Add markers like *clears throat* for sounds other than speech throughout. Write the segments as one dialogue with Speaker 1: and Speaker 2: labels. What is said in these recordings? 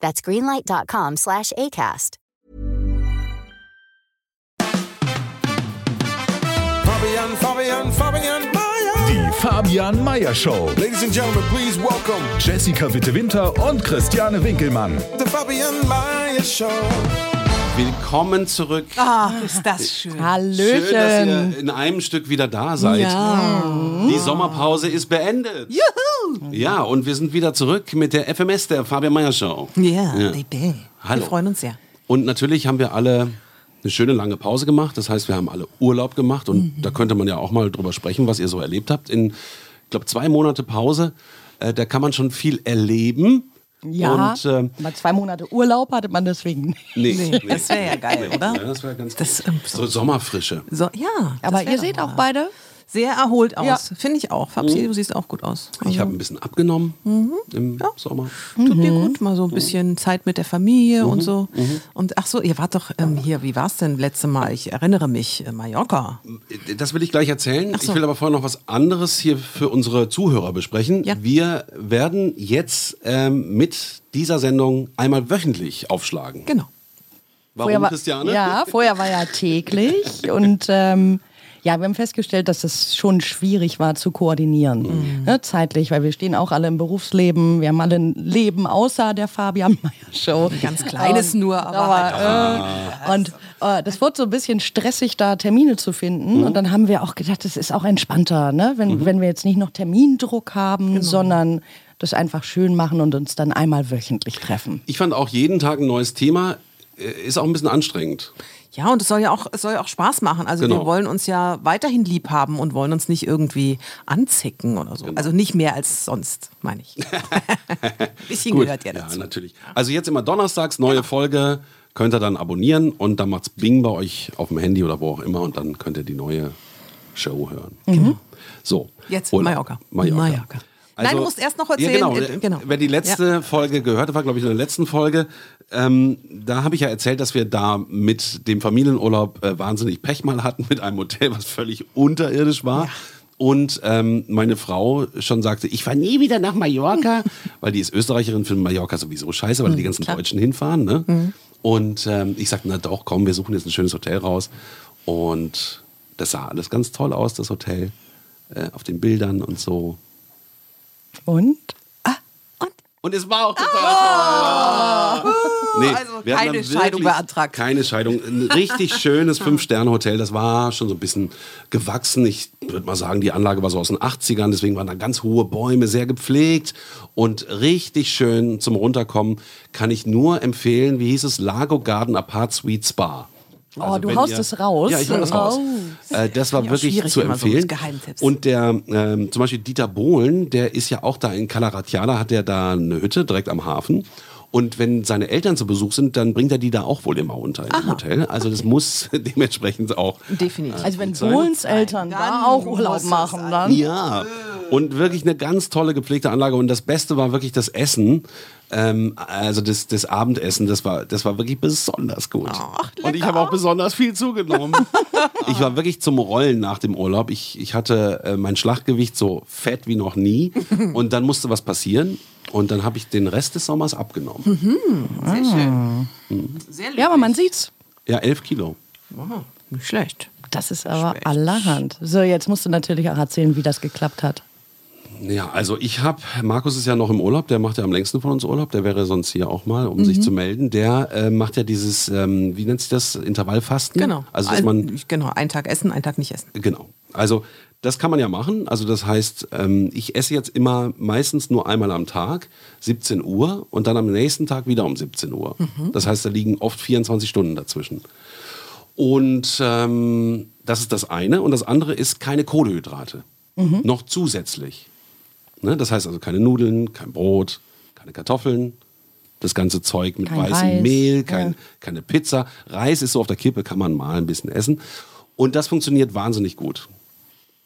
Speaker 1: That's greenlight.com slash ACAST.
Speaker 2: Fabian, Fabian, Fabian Mayer.
Speaker 3: Die Fabian Meyer Show.
Speaker 2: Ladies and gentlemen, please welcome
Speaker 3: Jessica Witte-Winter und Christiane Winkelmann.
Speaker 2: the Fabian Mayer Show.
Speaker 4: Willkommen zurück.
Speaker 5: Ach, ist das schön. *laughs*
Speaker 4: Schön, dass ihr in einem Stück wieder da seid. Die Sommerpause ist beendet. Juhu! Ja, und wir sind wieder zurück mit der FMS, der Fabian Meyer Show.
Speaker 5: Ja,
Speaker 4: Ja.
Speaker 5: baby.
Speaker 4: Hallo.
Speaker 5: Wir freuen uns sehr.
Speaker 4: Und natürlich haben wir alle eine schöne lange Pause gemacht. Das heißt, wir haben alle Urlaub gemacht. Und da könnte man ja auch mal drüber sprechen, was ihr so erlebt habt. In, ich glaube, zwei Monate Pause, äh, da kann man schon viel erleben.
Speaker 6: Ja,
Speaker 4: Und, ähm,
Speaker 6: mal zwei Monate Urlaub hatte man deswegen nicht.
Speaker 4: nee, nee.
Speaker 5: Das wäre ja geil, oder?
Speaker 4: Ja, das wäre ganz
Speaker 5: Das,
Speaker 4: gut.
Speaker 5: ähm,
Speaker 4: So Sommerfrische.
Speaker 5: So, ja.
Speaker 6: Aber ihr seht
Speaker 5: mal.
Speaker 6: auch beide.
Speaker 5: Sehr erholt aus.
Speaker 6: Ja.
Speaker 5: Finde ich auch. Fabsi, du siehst auch gut aus.
Speaker 4: Ich habe ein bisschen abgenommen im Sommer.
Speaker 5: Tut dir gut, mal so ein bisschen Zeit mit der Familie und so. Und ach so, ihr wart doch ähm, hier, wie war es denn letzte Mal? Ich erinnere mich, äh, Mallorca.
Speaker 4: Das will ich gleich erzählen.
Speaker 5: So.
Speaker 4: Ich will aber vorher noch was anderes hier für unsere Zuhörer besprechen.
Speaker 5: Ja.
Speaker 4: Wir werden jetzt ähm, mit dieser Sendung einmal wöchentlich aufschlagen.
Speaker 5: Genau.
Speaker 4: Warum,
Speaker 6: Vorher war,
Speaker 4: Christiane?
Speaker 6: Ja, vorher war ja täglich und ähm, ja, wir haben festgestellt, dass es schon schwierig war zu koordinieren,
Speaker 4: Mhm.
Speaker 6: ne, zeitlich, weil wir stehen auch alle im Berufsleben, wir haben alle ein Leben außer der Fabian Meyer Show.
Speaker 5: Ganz kleines
Speaker 6: Ähm,
Speaker 5: nur, aber halt
Speaker 6: äh, und äh, das wurde so ein bisschen stressig, da Termine zu finden.
Speaker 5: Mhm.
Speaker 6: Und dann haben wir auch gedacht, das ist auch entspannter, ne? wenn, wenn wir jetzt nicht noch Termindruck haben,
Speaker 5: Genau.
Speaker 6: sondern das einfach schön machen und uns dann einmal wöchentlich treffen.
Speaker 4: Ich fand auch jeden Tag ein neues Thema. Äh, Ist auch ein bisschen anstrengend.
Speaker 5: Ja, und es soll ja auch, es soll ja auch Spaß machen. Also
Speaker 4: Genau.
Speaker 5: wir wollen uns ja weiterhin lieb haben und wollen uns nicht irgendwie anzicken oder so.
Speaker 4: Genau.
Speaker 5: Also nicht mehr als sonst, meine ich. *laughs* Bisschen
Speaker 4: Gut.
Speaker 5: gehört ja
Speaker 4: Ja,
Speaker 5: dazu.
Speaker 4: natürlich. Also jetzt immer donnerstags, neue Folge. Könnt ihr dann abonnieren und dann macht's Bing bei euch auf dem Handy oder wo auch immer und dann könnt ihr die neue Show hören. So.
Speaker 5: Jetzt
Speaker 4: Urlaub.
Speaker 5: Mallorca.
Speaker 4: Mallorca.
Speaker 5: Mallorca. Nein, du musst erst noch erzählen,
Speaker 4: Ja, genau.
Speaker 5: äh, genau.
Speaker 4: Wer die letzte Folge gehört hat, war glaube ich in der letzten Folge, ähm, da habe ich ja erzählt, dass wir da mit dem Familienurlaub äh, wahnsinnig Pech mal hatten mit einem Hotel, was völlig unterirdisch war. Und ähm, meine Frau schon sagte, ich fahre nie wieder nach Mallorca, *laughs* weil die ist Österreicherin, für Mallorca sowieso scheiße, weil die ganzen Deutschen hinfahren. Ne? Und ähm, ich sagte, na doch, komm, wir suchen jetzt ein schönes Hotel raus. Und das sah alles ganz toll aus, das Hotel, äh, auf den Bildern und so.
Speaker 6: Und?
Speaker 4: Und es war auch total toll. Nee,
Speaker 5: Also
Speaker 4: wir
Speaker 5: keine Scheidung beantragt.
Speaker 4: Keine Scheidung. Ein richtig schönes Fünf-Sterne-Hotel. Das war schon so ein bisschen gewachsen. Ich würde mal sagen, die Anlage war so aus den 80ern. Deswegen waren da ganz hohe Bäume, sehr gepflegt und richtig schön zum Runterkommen. Kann ich nur empfehlen, wie hieß es? Lago Garden Apart Suite Spa.
Speaker 6: Oh, du
Speaker 4: wenn
Speaker 6: haust
Speaker 4: ihr-
Speaker 6: es raus?
Speaker 4: Ja, ich hau das raus.
Speaker 6: Oh.
Speaker 4: Äh, das war
Speaker 5: Ja,
Speaker 4: wirklich zu
Speaker 5: so
Speaker 4: empfehlen.
Speaker 5: Geheimtipps.
Speaker 4: Und der, ähm, zum Beispiel Dieter Bohlen, der ist ja auch da in Calaratiala, hat er da eine Hütte direkt am Hafen. Und wenn seine Eltern zu Besuch sind, dann bringt er die da auch wohl immer unter im Hotel. Also das muss *laughs* dementsprechend auch.
Speaker 5: Definitiv.
Speaker 6: Also wenn. Bohlens Eltern
Speaker 5: Dann
Speaker 6: da auch Urlaub machen, dann...
Speaker 4: Ja. Und wirklich eine ganz tolle gepflegte Anlage. Und das Beste war wirklich das Essen. Ähm, also das, das Abendessen, das war, das war wirklich besonders gut. und ich habe auch besonders viel zugenommen. *laughs* ich war wirklich zum Rollen nach dem Urlaub. Ich, ich hatte äh, mein Schlachtgewicht so fett wie noch nie. *laughs* Und dann musste was passieren. Und dann habe ich den Rest des Sommers abgenommen.
Speaker 5: Sehr schön. Sehr
Speaker 6: Ja, aber man sieht's.
Speaker 4: Ja, elf Kilo.
Speaker 5: Wow, nicht schlecht.
Speaker 6: Das ist aber allerhand. So, jetzt musst du natürlich auch erzählen, wie das geklappt hat.
Speaker 4: Ja, also ich habe, Markus ist ja noch im Urlaub, der macht ja am längsten von uns Urlaub, der wäre sonst hier auch mal, um sich zu melden. Der äh, macht ja dieses, ähm, wie nennt sich das, Intervallfasten?
Speaker 5: Genau.
Speaker 4: Also, dass man,
Speaker 5: Ein- genau, einen Tag essen, einen Tag nicht essen.
Speaker 4: genau. Also, das kann man ja machen. Also, das heißt, ähm, ich esse jetzt immer meistens nur einmal am Tag, 17 Uhr, und dann am nächsten Tag wieder um 17 Uhr. Das heißt, da liegen oft 24 Stunden dazwischen. Und ähm, das ist das eine. Und das andere ist keine Kohlenhydrate. Noch zusätzlich. Ne? Das heißt also keine Nudeln, kein Brot, keine Kartoffeln, das ganze Zeug mit
Speaker 6: Kein
Speaker 4: weißem
Speaker 6: Reis,
Speaker 4: Mehl, kein,
Speaker 6: ja.
Speaker 4: keine Pizza. Reis ist so auf der Kippe, kann man mal ein bisschen essen. Und das funktioniert wahnsinnig gut.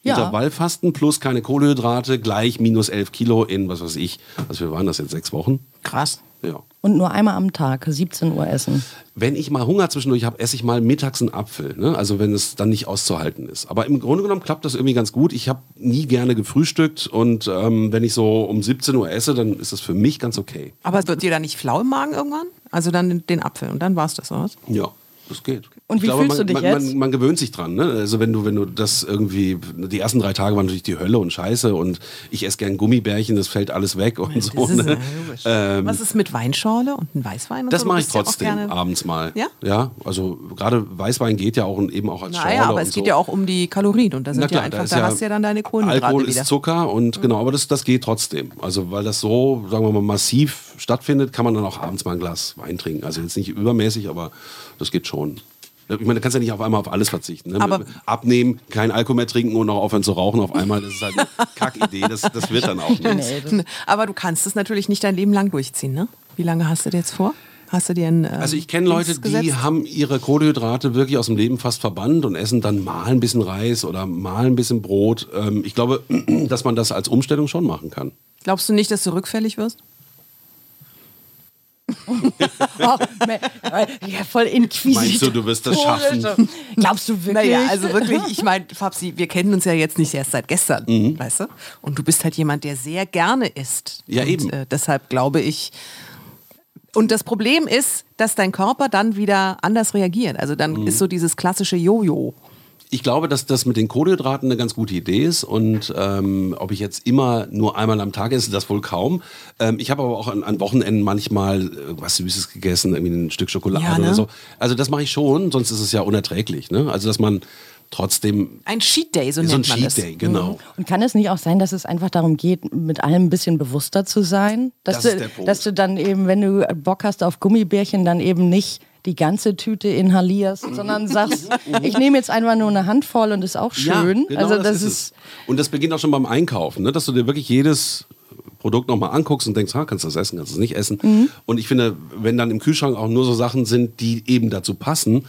Speaker 6: Ja.
Speaker 4: Intervallfasten plus keine Kohlenhydrate gleich minus 11 Kilo in, was weiß ich, was wir waren das jetzt, sechs Wochen?
Speaker 5: Krass.
Speaker 4: Ja.
Speaker 6: Und nur einmal am Tag, 17 Uhr essen.
Speaker 4: Wenn ich mal Hunger zwischendurch habe, esse ich mal mittags einen Apfel. Ne? Also wenn es dann nicht auszuhalten ist. Aber im Grunde genommen klappt das irgendwie ganz gut. Ich habe nie gerne gefrühstückt und ähm, wenn ich so um 17 Uhr esse, dann ist das für mich ganz okay.
Speaker 5: Aber wird dir da nicht flau im Magen irgendwann? Also dann den Apfel und dann war's das, oder was?
Speaker 4: Ja, das geht.
Speaker 6: Und wie
Speaker 4: glaube,
Speaker 6: fühlst
Speaker 4: man,
Speaker 6: du dich
Speaker 4: man,
Speaker 6: jetzt?
Speaker 4: Man, man gewöhnt sich dran. Ne? Also wenn du, wenn du das irgendwie, die ersten drei Tage waren natürlich die Hölle und Scheiße und ich esse gern Gummibärchen, das fällt alles weg und so.
Speaker 5: Das ist,
Speaker 4: Ne?
Speaker 5: ja.
Speaker 4: Ähm,
Speaker 5: Was ist mit Weinschorle und ein Weißwein? Und
Speaker 4: das
Speaker 5: so?
Speaker 4: Mache ich
Speaker 5: ja
Speaker 4: trotzdem
Speaker 5: gerne-
Speaker 4: abends mal.
Speaker 5: Ja?
Speaker 4: Ja, also gerade Weißwein geht ja auch und eben auch als Schorle.
Speaker 5: Naja, aber es geht
Speaker 4: so.
Speaker 5: ja auch um die Kalorien und da sind
Speaker 4: klar,
Speaker 5: ja einfach,
Speaker 4: da, ja
Speaker 5: hast du ja dann deine Kohlenhydrate
Speaker 4: Alkohol
Speaker 5: wieder.
Speaker 4: ist Zucker und genau, aber das, das geht trotzdem. Also weil das so, sagen wir mal, massiv stattfindet, kann man dann auch abends mal ein Glas Wein trinken. Also jetzt nicht übermäßig, aber das geht schon. Ich meine, du kannst ja nicht auf einmal auf alles verzichten. Ne?
Speaker 5: Aber-
Speaker 4: Abnehmen, kein Alkohol mehr trinken und auch aufhören zu rauchen auf einmal, das ist halt eine *laughs* Kackidee. Das, das wird dann auch nicht.
Speaker 5: Aber du kannst es natürlich nicht dein Leben lang durchziehen, ne? Wie lange hast du dir jetzt vor? Hast du dir ein ähm,
Speaker 4: Also ich kenne Leute, die haben ihre Kohlenhydrate wirklich aus dem Leben fast verbannt und essen dann mal ein bisschen Reis oder mal ein bisschen Brot. Ähm, Ich glaube, *clears throat* dass man das als Umstellung schon machen kann.
Speaker 5: Glaubst du nicht, dass du rückfällig wirst?
Speaker 6: Oh, *laughs* ja, voll inquisitiv.
Speaker 4: Meinst du, du wirst das schaffen?
Speaker 6: Glaubst du wirklich?
Speaker 5: Naja, also wirklich, ich meine, Fabsi, wir kennen uns ja jetzt nicht erst seit gestern,
Speaker 4: Mhm.
Speaker 5: weißt du? Und du bist halt jemand, der sehr gerne isst.
Speaker 4: Ja,
Speaker 5: und,
Speaker 4: eben.
Speaker 5: Äh, deshalb glaube ich. Und das Problem ist, dass dein Körper dann wieder anders reagiert. Also dann
Speaker 4: Mhm.
Speaker 5: ist so dieses klassische Jojo.
Speaker 4: Ich glaube, dass das mit den Kohlenhydraten eine ganz gute Idee ist und ähm, ob ich jetzt immer nur einmal am Tag esse, das wohl kaum. Ähm, ich habe aber auch an, an Wochenenden manchmal äh, was Süßes gegessen, irgendwie ein Stück Schokolade
Speaker 5: Ja, ne?
Speaker 4: oder so. Also das mache ich schon, sonst ist es ja unerträglich. Ne? Also dass man trotzdem
Speaker 5: Ein Cheat Day, so
Speaker 4: so ein
Speaker 5: nennt man
Speaker 4: Cheat
Speaker 5: das.
Speaker 4: Day, genau.
Speaker 6: Und kann es nicht auch sein, dass es einfach darum geht, mit allem ein bisschen bewusster zu sein? Dass,
Speaker 4: Das ist
Speaker 6: du,
Speaker 4: der Punkt.
Speaker 6: dass du dann eben, wenn du Bock hast auf Gummibärchen, dann eben nicht die ganze Tüte inhalierst, *laughs* sondern sagst, ich nehme jetzt einfach nur eine Handvoll und ist auch schön.
Speaker 4: Ja, genau
Speaker 6: also
Speaker 4: das,
Speaker 6: das,
Speaker 4: ist,
Speaker 6: ist,
Speaker 4: es. Und das beginnt auch schon beim Einkaufen, ne? dass du dir wirklich jedes Produkt nochmal anguckst und denkst, ha, kannst du das essen, kannst du das nicht essen.
Speaker 6: Mhm.
Speaker 4: Und ich finde, wenn dann im Kühlschrank auch nur so Sachen sind, die eben dazu passen.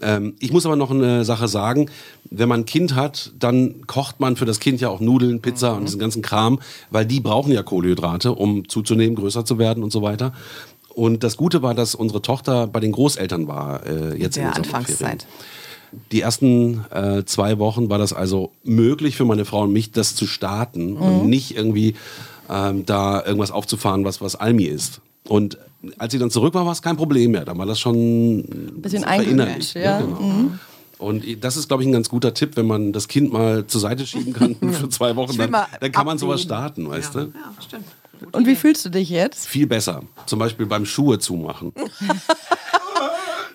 Speaker 4: Ähm, ich muss aber noch eine Sache sagen, wenn man ein Kind hat, dann kocht man für das Kind ja auch Nudeln, Pizza
Speaker 6: Mhm.
Speaker 4: und diesen ganzen Kram, weil die brauchen ja Kohlenhydrate, um zuzunehmen, größer zu werden und so weiter. Und das Gute war, dass unsere Tochter bei den Großeltern war äh, jetzt in
Speaker 5: Der. Anfangszeit.
Speaker 4: Die ersten äh, zwei Wochen war das also möglich für meine Frau und mich, das zu starten und nicht irgendwie ähm, da irgendwas aufzufahren, was, was Almi ist. Und als sie dann zurück war, war es kein Problem mehr. Da war das schon ein
Speaker 6: bisschen
Speaker 4: verinnerlicht.
Speaker 6: eingewöhnt, ja.
Speaker 4: genau. Und das ist, glaube ich, ein ganz guter Tipp, wenn man das Kind mal zur Seite schieben kann *laughs* für zwei Wochen, dann, dann kann man sowas starten, weißt
Speaker 5: ja.
Speaker 4: du?
Speaker 5: Ja, stimmt.
Speaker 6: Und wie fühlst du dich jetzt?
Speaker 4: Viel besser. Zum Beispiel beim Schuhe zumachen. *laughs*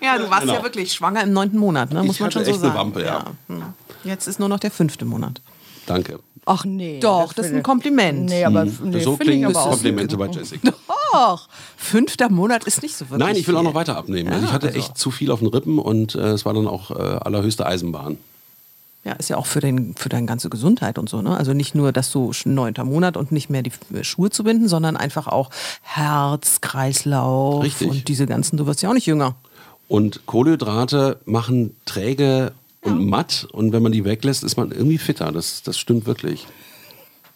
Speaker 5: Ja, du warst
Speaker 4: Genau.
Speaker 5: ja wirklich schwanger im neunten Monat, ne? muss
Speaker 4: Ich
Speaker 5: man schon so
Speaker 4: echt eine
Speaker 5: sagen.
Speaker 4: Wampe, ja.
Speaker 5: Hm. Jetzt ist nur noch der fünfte Monat.
Speaker 4: Danke.
Speaker 6: Ach nee.
Speaker 5: Doch, das ist ein Kompliment.
Speaker 6: Nee, aber nee,
Speaker 4: so
Speaker 6: finde ich
Speaker 4: klingen
Speaker 6: aber auch.
Speaker 4: Komplimente bei Jessica.
Speaker 5: Doch, fünfter Monat ist nicht so wirklich
Speaker 4: Nein, ich will auch noch weiter abnehmen. also ich hatte echt zu viel auf den Rippen und äh, es war dann auch äh, allerhöchste Eisenbahn.
Speaker 5: Ja, ist ja auch für, den, für deine ganze Gesundheit und so. Ne? Also nicht nur, dass du neunter Monat und nicht mehr die F- Schuhe zu binden, sondern einfach auch Herz, Kreislauf
Speaker 4: Richtig.
Speaker 5: und diese ganzen. Du wirst ja auch nicht jünger.
Speaker 4: Und Kohlenhydrate machen träge und matt und wenn man die weglässt, ist man irgendwie fitter. Das, das stimmt wirklich.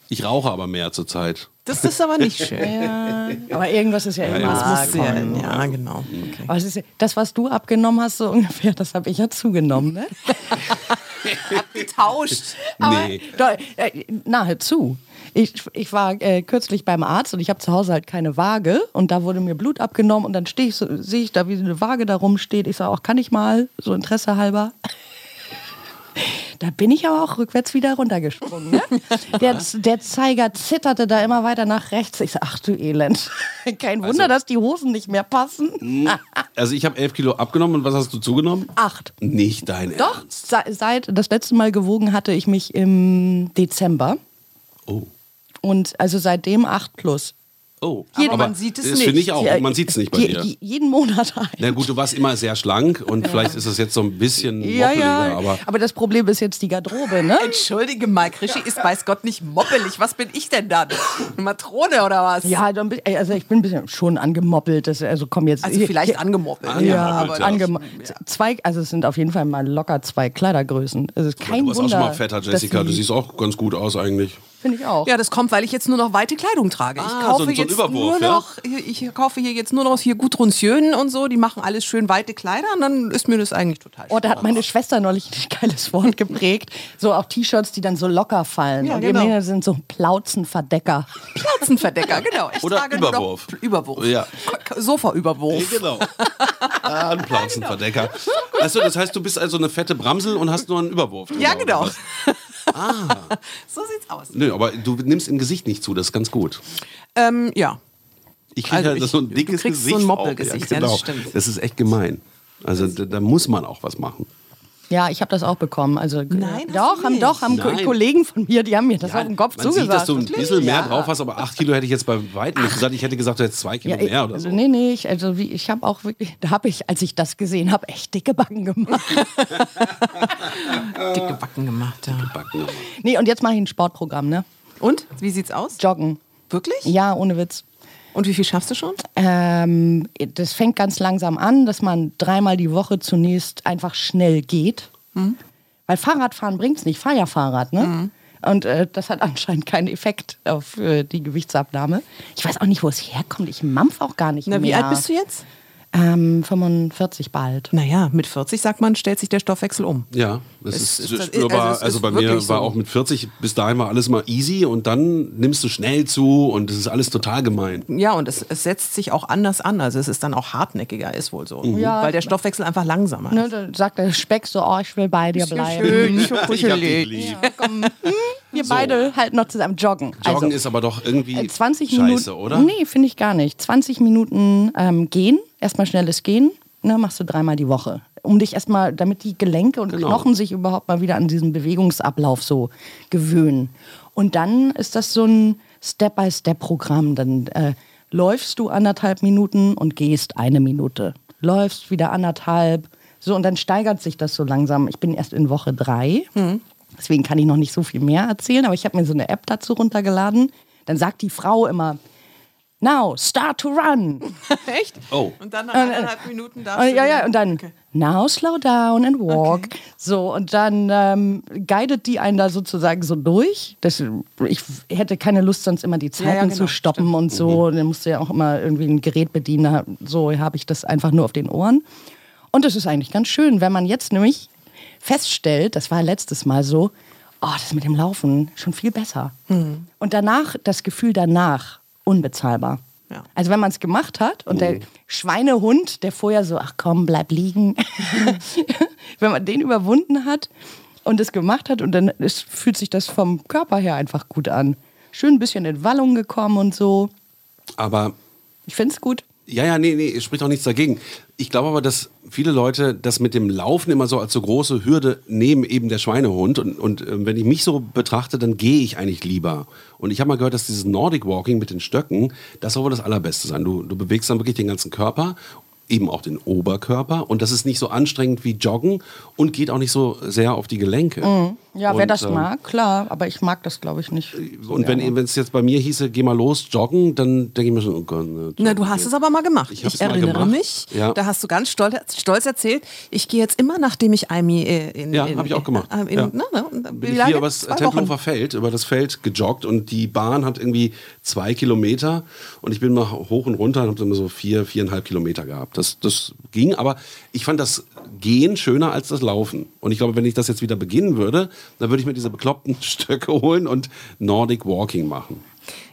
Speaker 4: Ich rauche aber mehr zurzeit.
Speaker 5: Das ist aber nicht schön. *laughs*
Speaker 6: Aber irgendwas ist ja, immer.
Speaker 4: ja,
Speaker 5: Das musst du ja, ja, genau. Okay.
Speaker 6: Aber es ist, ja- das, was du abgenommen hast, so ungefähr, das habe ich ja zugenommen. Ne? *laughs* *laughs*
Speaker 5: Getauscht.
Speaker 4: Nee.
Speaker 6: Doch, äh, nahezu. Ich, ich war äh, kürzlich beim Arzt und ich habe zu Hause halt keine Waage und da wurde mir Blut abgenommen und dann stehe ich so, sehe ich da, wie eine Waage da rumsteht. Ich sage auch, kann ich mal, so Interesse halber. Da bin ich aber auch rückwärts wieder runtergesprungen. Ne? Der, der Zeiger zitterte da immer weiter nach rechts. Ich sage, ach du Elend. *laughs* Kein Wunder, dass die Hosen nicht mehr passen.
Speaker 4: Also ich habe elf Kilo abgenommen und was hast du zugenommen?
Speaker 6: Acht.
Speaker 4: Nicht dein
Speaker 6: Doch,
Speaker 4: Ernst.
Speaker 6: se- seit das letzte Mal gewogen hatte ich mich im Dezember.
Speaker 4: Oh.
Speaker 6: Und also seitdem 8 plus.
Speaker 4: Oh,
Speaker 5: Aber man sieht es
Speaker 4: das
Speaker 5: nicht.
Speaker 4: finde ich auch. Man sieht es nicht bei
Speaker 6: je-
Speaker 4: dir.
Speaker 6: je- jeden Monat ein.
Speaker 4: Na gut, du warst immer sehr schlank und vielleicht ist es jetzt so ein bisschen
Speaker 6: Ja,
Speaker 4: moppeliger,
Speaker 6: ja,
Speaker 4: aber
Speaker 6: aber, das Problem ist jetzt die Garderobe, ne?
Speaker 5: Entschuldige mal, Krischi ist weiß Gott nicht moppelig. Was bin ich denn dann? Eine Matrone oder was?
Speaker 6: Ja, dann also ich bin ein bisschen schon angemoppelt. Das, also komm jetzt.
Speaker 5: Also vielleicht angemoppelt.
Speaker 6: Ja,
Speaker 4: Angemoppelt, ja.
Speaker 6: angemo zwei, also es sind auf jeden Fall mal locker zwei Kleidergrößen. Es ist kein
Speaker 4: du warst auch
Speaker 6: Wunder.
Speaker 4: schon mal fetter, Jessica. Du
Speaker 6: sie-
Speaker 4: siehst auch ganz gut aus eigentlich.
Speaker 6: Finde ich auch.
Speaker 5: Ja, das kommt, weil ich jetzt nur noch weite Kleidung trage. Ich
Speaker 4: Ah,
Speaker 5: kaufe
Speaker 4: so so
Speaker 5: jetzt
Speaker 4: Überwurf,
Speaker 5: nur
Speaker 4: ja?
Speaker 5: noch, ich kaufe hier jetzt nur noch hier Gudrun und so, die machen alles schön weite Kleider und dann ist mir das eigentlich total
Speaker 6: Oh, da hat meine Schwester neulich ein geiles Wort geprägt. So auch T-Shirts, die dann so locker fallen.
Speaker 5: Ja,
Speaker 6: und
Speaker 5: genau.
Speaker 6: die sind so Plauzenverdecker.
Speaker 5: Platzenverdecker, genau. Ich
Speaker 4: Oder
Speaker 5: trage
Speaker 4: Überwurf.
Speaker 5: Überwurf.
Speaker 4: Ja.
Speaker 5: Sofa-Überwurf.
Speaker 4: Genau. Ah, ein Plauzenverdecker. *laughs* Achso, das heißt, du bist also eine fette Bramsel und hast nur einen Überwurf.
Speaker 5: Ja,
Speaker 4: oder
Speaker 5: genau.
Speaker 4: Was? *laughs*
Speaker 5: So sieht's aus.
Speaker 4: Nö, aber du nimmst im Gesicht nicht zu, das ist ganz gut.
Speaker 5: Ähm, ja.
Speaker 4: Ich kriege
Speaker 5: Also
Speaker 4: halt
Speaker 5: ich-
Speaker 4: so ein
Speaker 5: du
Speaker 4: dickes
Speaker 5: kriegst so
Speaker 4: Gesicht.
Speaker 5: ein
Speaker 4: auch.
Speaker 5: Moppelgesicht,
Speaker 4: ja,
Speaker 5: ja,
Speaker 4: genau.
Speaker 5: das stimmt.
Speaker 4: Das ist echt gemein. Also da, da muss man auch was machen.
Speaker 6: Ja, ich habe das auch bekommen. Also
Speaker 5: Nein, hast
Speaker 6: doch, haben doch haben
Speaker 4: Nein.
Speaker 6: Kollegen von mir, die haben mir das auf den Kopf
Speaker 4: man
Speaker 6: zugesagt.
Speaker 4: sieht, dass du ein bisschen mehr
Speaker 5: Ja.
Speaker 4: drauf hast, aber acht Kilo hätte ich jetzt bei weitem nicht gesagt. Ich hätte gesagt, du hättest zwei Kilo
Speaker 6: Ja,
Speaker 4: mehr oder
Speaker 6: also
Speaker 4: so.
Speaker 6: nee, nee, ich, also wie, ich habe auch wirklich, da habe ich, als ich das gesehen habe, echt dicke Backen gemacht. *laughs*
Speaker 5: Dicke Backen gemacht, ja.
Speaker 4: Backen.
Speaker 6: nee, und jetzt mache ich ein Sportprogramm, ne?
Speaker 5: Und? Wie sieht's aus?
Speaker 6: Joggen.
Speaker 5: Wirklich?
Speaker 6: Ja, ohne Witz.
Speaker 5: Und wie viel schaffst du schon?
Speaker 6: Ähm, das fängt ganz langsam an, dass man dreimal die Woche zunächst einfach schnell geht. Weil Fahrradfahren bringt's nicht. Ich fahr ja Fahrrad, ne? Und äh, das hat anscheinend keinen Effekt auf äh, die Gewichtsabnahme. Ich weiß auch nicht, wo es herkommt. Ich mampf auch gar nicht
Speaker 5: Na, wie
Speaker 6: mehr.
Speaker 5: alt bist du jetzt?
Speaker 6: Ähm, 45 bald.
Speaker 5: Naja, mit 40 sagt man, stellt sich der Stoffwechsel um.
Speaker 4: Ja, das
Speaker 5: Es
Speaker 4: ist,
Speaker 5: ist-
Speaker 4: spürbar.
Speaker 5: also
Speaker 4: Also,
Speaker 5: es
Speaker 4: bei mir war
Speaker 5: so.
Speaker 4: auch mit 40 bis dahin war alles mal easy und dann nimmst du schnell zu und das ist alles total gemein.
Speaker 5: Ja, und es, es setzt sich auch anders an. Also es ist dann auch hartnäckiger, ist wohl so.
Speaker 6: Ja.
Speaker 5: Weil der Stoffwechsel einfach langsamer
Speaker 6: Ne,
Speaker 5: ist.
Speaker 6: da sagt der Speck so, oh, ich will bei dir bleiben.
Speaker 5: schön, so *laughs*
Speaker 4: Ich hab dich lieb.
Speaker 6: Wir beide halten noch zusammen joggen.
Speaker 4: Joggen
Speaker 6: also,
Speaker 4: ist aber doch irgendwie
Speaker 6: äh, 20
Speaker 4: scheiße,
Speaker 6: Minuten.
Speaker 4: oder?
Speaker 6: Nee, finde ich gar nicht. 20 Minuten ähm, gehen, erstmal schnelles Gehen, ne, machst du dreimal die Woche. Um dich erstmal, damit die Gelenke und
Speaker 4: Genau.
Speaker 6: Knochen sich überhaupt mal wieder an diesen Bewegungsablauf so gewöhnen. Und dann ist das so ein Step-by-Step-Programm. Dann äh, läufst du anderthalb Minuten und gehst eine Minute. Läufst wieder anderthalb. So, und dann steigert sich das so langsam. Ich bin erst in Woche drei. Deswegen kann ich noch nicht so viel mehr erzählen, aber ich habe mir so eine App dazu runtergeladen. Dann sagt die Frau immer, now start to run. *laughs*
Speaker 5: Echt?
Speaker 4: Oh.
Speaker 5: Und dann nach eineinhalb Minuten darfst
Speaker 6: Und,
Speaker 5: du
Speaker 6: ja, ja, und dann
Speaker 5: Okay.
Speaker 6: now slow down and walk.
Speaker 5: Okay.
Speaker 6: So, und dann ähm, guidet die einen da sozusagen so durch. Das, ich hätte keine Lust, sonst immer die Zeiten
Speaker 5: ja, genau,
Speaker 6: zu stoppen und so. Und dann musst du ja auch immer irgendwie ein Gerät bedienen. So habe ich das einfach nur auf den Ohren. Und das ist eigentlich ganz schön, wenn man jetzt nämlich feststellt, das war letztes Mal so, oh, das mit dem Laufen schon viel besser.
Speaker 5: Hm.
Speaker 6: Und danach, das Gefühl danach, unbezahlbar.
Speaker 5: Ja.
Speaker 6: Also wenn man es gemacht hat und der Schweinehund, der vorher so, ach komm, bleib liegen, *laughs* wenn man den überwunden hat und es gemacht hat und dann ist, fühlt sich das vom Körper her einfach gut an. Schön ein bisschen in Wallung gekommen und so.
Speaker 4: Aber
Speaker 6: Ich finde es gut.
Speaker 4: Ja, ja, nee, nee, spricht auch nichts dagegen. Ich glaube aber, dass viele Leute das mit dem Laufen immer so als so große Hürde nehmen, eben der Schweinehund. Und, und ähm, wenn ich mich so betrachte, dann gehe ich eigentlich lieber. Und ich habe mal gehört, dass dieses Nordic Walking mit den Stöcken, das soll wohl das Allerbeste sein. Du, du bewegst dann wirklich den ganzen Körper, eben auch den Oberkörper. Und das ist nicht so anstrengend wie Joggen und geht auch nicht so sehr auf die Gelenke.
Speaker 6: Ja, wer
Speaker 4: Und,
Speaker 6: das
Speaker 4: ähm,
Speaker 6: mag, klar, aber ich mag das, glaube ich, nicht. so
Speaker 4: Und wenn
Speaker 6: gerne.
Speaker 4: wenn es jetzt bei mir hieße, geh mal los, joggen, dann denke ich mir schon, oh Gott. ne,
Speaker 5: Na, du hast es aber mal gemacht.
Speaker 4: Ich
Speaker 5: Ich, erinnere
Speaker 4: gemacht.
Speaker 5: mich.
Speaker 4: Ja.
Speaker 5: Da hast du ganz stolz, stolz erzählt, ich gehe jetzt immer, nachdem ich Imi äh, in.
Speaker 4: Ja, habe ich auch gemacht.
Speaker 5: äh, In,
Speaker 4: ja.
Speaker 5: na, na,
Speaker 4: Bin ich hier übers Tempelhofer. Feld, über das Feld gejoggt und die Bahn hat irgendwie zwei Kilometer und ich bin mal hoch und runter und habe immer so vier, viereinhalb Kilometer gehabt. Das, das ging, aber ich fand das Gehen schöner als das Laufen. Und ich glaube, wenn ich das jetzt wieder beginnen würde, dann würde ich mir diese bekloppten *laughs* Stöcke holen und Nordic Walking machen.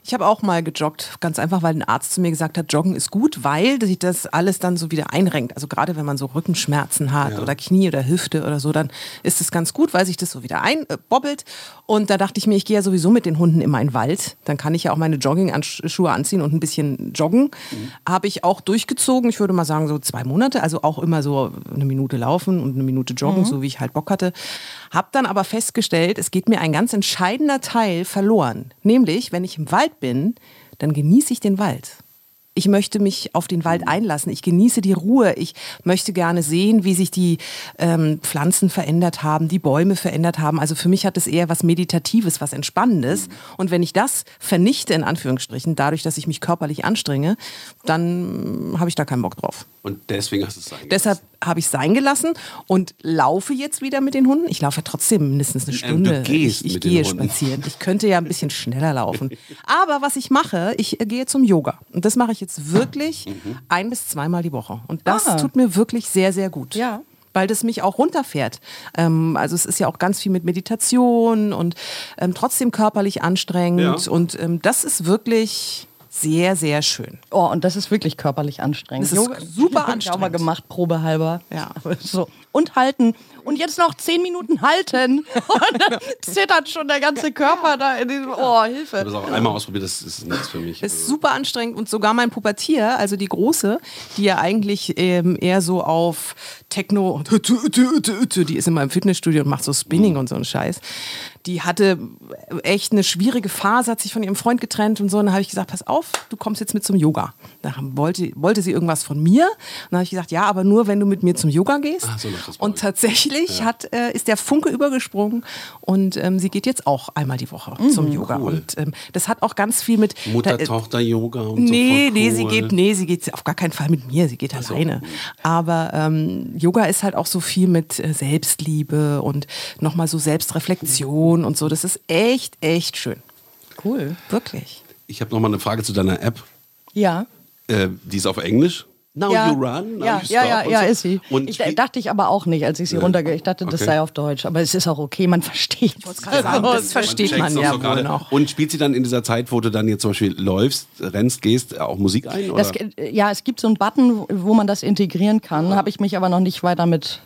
Speaker 5: Ich habe auch mal gejoggt, ganz einfach, weil ein Arzt zu mir gesagt hat, Joggen ist gut, weil sich das alles dann so wieder einrenkt. Also gerade wenn man so Rückenschmerzen hat oder Knie oder Hüfte oder so, dann ist es ganz gut, weil sich das so wieder einbobbelt. Und da dachte ich mir, ich gehe ja sowieso mit den Hunden immer in den Wald. Dann kann ich ja auch meine Jogging-Schuhe anziehen und ein bisschen joggen. Habe ich auch durchgezogen, ich würde mal sagen so zwei Monate, also auch immer so eine Minute laufen und eine Minute joggen, so wie ich halt Bock hatte. Hab dann aber festgestellt, es geht mir ein ganz entscheidender Teil verloren. Nämlich, wenn ich im Wald bin, dann genieße ich den Wald. Ich möchte mich auf den Wald einlassen. Ich genieße die Ruhe. Ich möchte gerne sehen, wie sich die ähm, Pflanzen verändert haben, die Bäume verändert haben. Also für mich hat es eher was Meditatives, was Entspannendes. Und wenn ich das vernichte, in Anführungsstrichen, dadurch, dass ich mich körperlich anstrenge, dann habe ich da keinen Bock drauf.
Speaker 4: Und deswegen hast du es sein
Speaker 5: Deshalb habe ich es sein gelassen und laufe jetzt wieder mit den Hunden. Ich laufe ja trotzdem mindestens eine
Speaker 4: Ähm,
Speaker 5: Stunde.
Speaker 4: du gehst
Speaker 5: ich ich
Speaker 4: mit den
Speaker 5: gehe
Speaker 4: Hunden.
Speaker 5: spazieren. Ich könnte ja ein bisschen schneller laufen. *laughs* Aber was ich mache, ich äh, gehe zum Yoga. Und das mache ich jetzt wirklich
Speaker 4: Mhm.
Speaker 5: ein bis zweimal die Woche. Und das
Speaker 6: Ah.
Speaker 5: tut mir wirklich sehr, sehr gut.
Speaker 6: Ja.
Speaker 5: Weil das mich auch runterfährt. Ähm, also es ist ja auch ganz viel mit Meditation und ähm, trotzdem körperlich anstrengend.
Speaker 4: Ja.
Speaker 5: Und ähm, das ist wirklich sehr, sehr schön.
Speaker 6: Oh, und das ist wirklich körperlich anstrengend.
Speaker 5: Das ist super
Speaker 6: Hab ich auch mal
Speaker 5: anstrengend.
Speaker 6: gemacht, probehalber.
Speaker 5: Ja.
Speaker 6: So. Und halten. Und jetzt noch zehn Minuten halten. *laughs* Und dann zittert schon der ganze Körper da in diesem, oh,
Speaker 4: Ich habe
Speaker 6: Hilfe.
Speaker 4: das auch einmal ausprobiert, das ist nichts für mich.
Speaker 5: Das ist super anstrengend und sogar mein Pubertier, also die Große, die ja eigentlich ähm, eher so auf Techno, *laughs* die ist in meinem Fitnessstudio und macht so Spinning und so einen Scheiß. Die hatte echt eine schwierige Phase, hat sich von ihrem Freund getrennt und so. Und dann habe ich gesagt, pass auf, du kommst jetzt mit zum Yoga. Da wollte, wollte sie irgendwas von mir. Und dann habe ich gesagt, ja, aber nur, wenn du mit mir zum Yoga gehst.
Speaker 4: Ach, so
Speaker 5: und tatsächlich hat, äh, ist der Funke übergesprungen und ähm, sie geht jetzt auch einmal die Woche zum Yoga.
Speaker 4: cool.
Speaker 5: Und ähm, das hat auch ganz viel mit da-
Speaker 4: Mutter-Tochter-Yoga und
Speaker 5: Nee,
Speaker 4: so. voll
Speaker 5: nee, sie
Speaker 4: cool.
Speaker 5: geht, nee, sie geht auf gar keinen Fall mit mir, sie geht alleine. Aber ähm, Yoga ist halt auch so viel mit äh, Selbstliebe und nochmal so Selbstreflexion und so. Das ist echt, echt schön.
Speaker 6: Cool.
Speaker 5: Wirklich.
Speaker 4: Ich habe noch mal eine Frage zu deiner App.
Speaker 6: Ja.
Speaker 4: Äh, die ist auf Englisch. Now
Speaker 6: ja.
Speaker 4: you run, now
Speaker 6: ja,
Speaker 4: you
Speaker 6: ja,
Speaker 4: stop
Speaker 6: ja,
Speaker 4: und
Speaker 6: ja,
Speaker 4: so.
Speaker 6: ist sie.
Speaker 4: Und
Speaker 6: ich, dachte ich aber auch nicht, als ich sie runterge... Ich dachte, das
Speaker 4: Okay.
Speaker 6: sei auf Deutsch. Aber es ist auch okay, man versteht
Speaker 5: sagen, das versteht man
Speaker 4: doch
Speaker 5: ja
Speaker 4: so
Speaker 5: wohl noch.
Speaker 4: Und spielt sie dann in dieser Zeit, wo du dann jetzt zum Beispiel läufst, rennst, gehst, auch Musik ein? Oder?
Speaker 6: Das, ja, es gibt so einen Button, wo- wo man das integrieren kann. Habe ich mich aber noch nicht weiter mit.